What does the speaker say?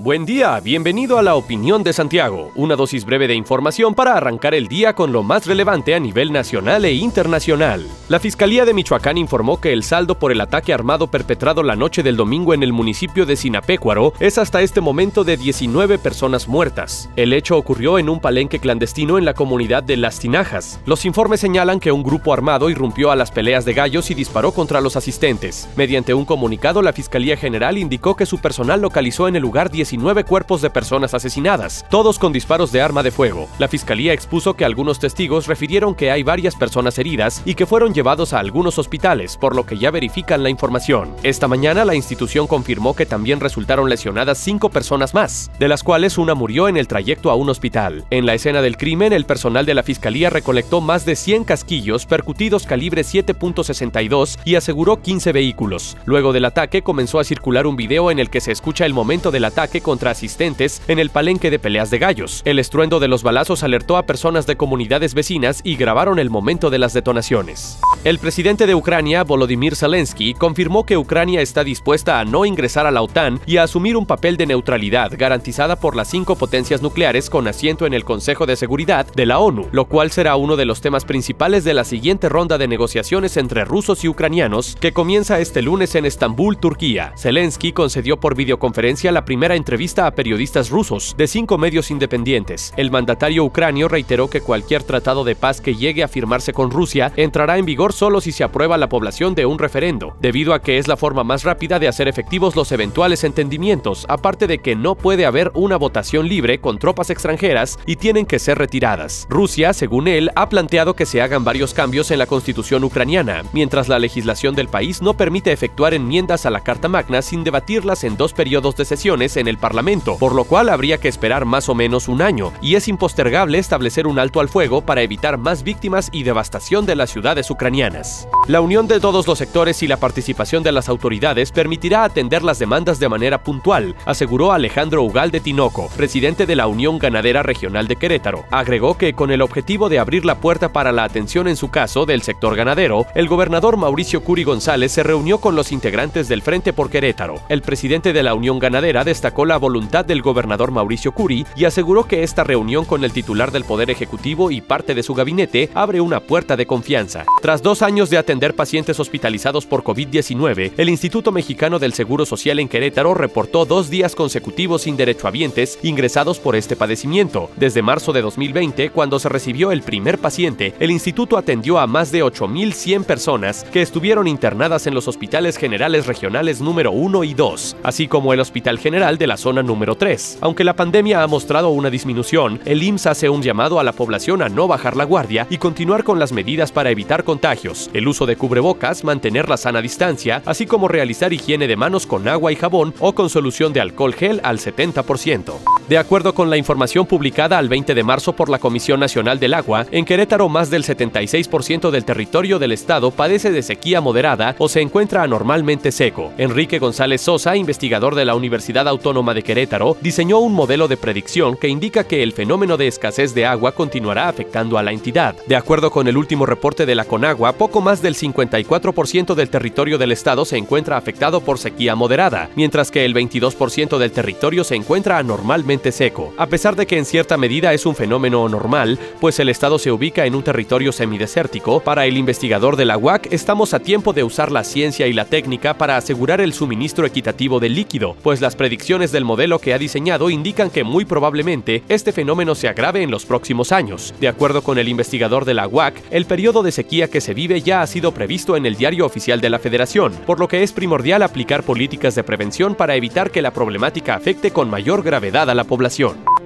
Buen día, bienvenido a la opinión de Santiago, una dosis breve de información para arrancar el día con lo más relevante a nivel nacional e internacional. La Fiscalía de Michoacán informó que el saldo por el ataque armado perpetrado la noche del domingo en el municipio de Sinapecuaro es hasta este momento de 19 personas muertas. El hecho ocurrió en un palenque clandestino en la comunidad de Las Tinajas. Los informes señalan que un grupo armado irrumpió a las peleas de gallos y disparó contra los asistentes. Mediante un comunicado, la Fiscalía General indicó que su personal localizó en el lugar 19 19 cuerpos de personas asesinadas, todos con disparos de arma de fuego. La fiscalía expuso que algunos testigos refirieron que hay varias personas heridas y que fueron llevados a algunos hospitales, por lo que ya verifican la información. Esta mañana la institución confirmó que también resultaron lesionadas cinco personas más, de las cuales una murió en el trayecto a un hospital. En la escena del crimen, el personal de la fiscalía recolectó más de 100 casquillos percutidos calibre 7.62 y aseguró 15 vehículos. Luego del ataque comenzó a circular un video en el que se escucha el momento del ataque contra asistentes en el palenque de peleas de gallos. El estruendo de los balazos alertó a personas de comunidades vecinas y grabaron el momento de las detonaciones. El presidente de Ucrania, Volodymyr Zelensky, confirmó que Ucrania está dispuesta a no ingresar a la OTAN y a asumir un papel de neutralidad garantizada por las cinco potencias nucleares con asiento en el Consejo de Seguridad de la ONU, lo cual será uno de los temas principales de la siguiente ronda de negociaciones entre rusos y ucranianos que comienza este lunes en Estambul, Turquía. Zelensky concedió por videoconferencia la primera entrevista a periodistas rusos de cinco medios independientes. El mandatario ucranio reiteró que cualquier tratado de paz que llegue a firmarse con Rusia entrará en vigor solo si se aprueba la población de un referendo, debido a que es la forma más rápida de hacer efectivos los eventuales entendimientos, aparte de que no puede haber una votación libre con tropas extranjeras y tienen que ser retiradas. Rusia, según él, ha planteado que se hagan varios cambios en la constitución ucraniana, mientras la legislación del país no permite efectuar enmiendas a la Carta Magna sin debatirlas en dos periodos de sesiones en el Parlamento, por lo cual habría que esperar más o menos un año, y es impostergable establecer un alto al fuego para evitar más víctimas y devastación de las ciudades ucranianas. La unión de todos los sectores y la participación de las autoridades permitirá atender las demandas de manera puntual, aseguró Alejandro Ugal de Tinoco, presidente de la Unión Ganadera Regional de Querétaro. Agregó que con el objetivo de abrir la puerta para la atención en su caso del sector ganadero, el gobernador Mauricio Curi González se reunió con los integrantes del Frente por Querétaro. El presidente de la Unión Ganadera destacó la voluntad del gobernador Mauricio Curi y aseguró que esta reunión con el titular del Poder Ejecutivo y parte de su gabinete abre una puerta de confianza. Tras dos años de atender pacientes hospitalizados por COVID-19, el Instituto Mexicano del Seguro Social en Querétaro reportó dos días consecutivos sin derechohabientes ingresados por este padecimiento. Desde marzo de 2020, cuando se recibió el primer paciente, el instituto atendió a más de 8.100 personas que estuvieron internadas en los hospitales generales regionales número 1 y 2, así como el Hospital General de la zona número 3. Aunque la pandemia ha mostrado una disminución, el IMSS hace un llamado a la población a no bajar la guardia y continuar con las medidas para evitar contagios, el uso de cubrebocas, mantener la sana distancia, así como realizar higiene de manos con agua y jabón o con solución de alcohol gel al 70%. De acuerdo con la información publicada al 20 de marzo por la Comisión Nacional del Agua, en Querétaro más del 76% del territorio del estado padece de sequía moderada o se encuentra anormalmente seco. Enrique González Sosa, investigador de la Universidad Autónoma de Querétaro, diseñó un modelo de predicción que indica que el fenómeno de escasez de agua continuará afectando a la entidad. De acuerdo con el último reporte de la Conagua, poco más del 54% del territorio del estado se encuentra afectado por sequía moderada, mientras que el 22% del territorio se encuentra anormalmente seco. A pesar de que en cierta medida es un fenómeno normal, pues el estado se ubica en un territorio semidesértico, para el investigador de la UAC estamos a tiempo de usar la ciencia y la técnica para asegurar el suministro equitativo del líquido, pues las predicciones del modelo que ha diseñado indican que muy probablemente este fenómeno se agrave en los próximos años. De acuerdo con el investigador de la UAC, el periodo de sequía que se vive ya ha sido previsto en el diario oficial de la Federación, por lo que es primordial aplicar políticas de prevención para evitar que la problemática afecte con mayor gravedad a la población.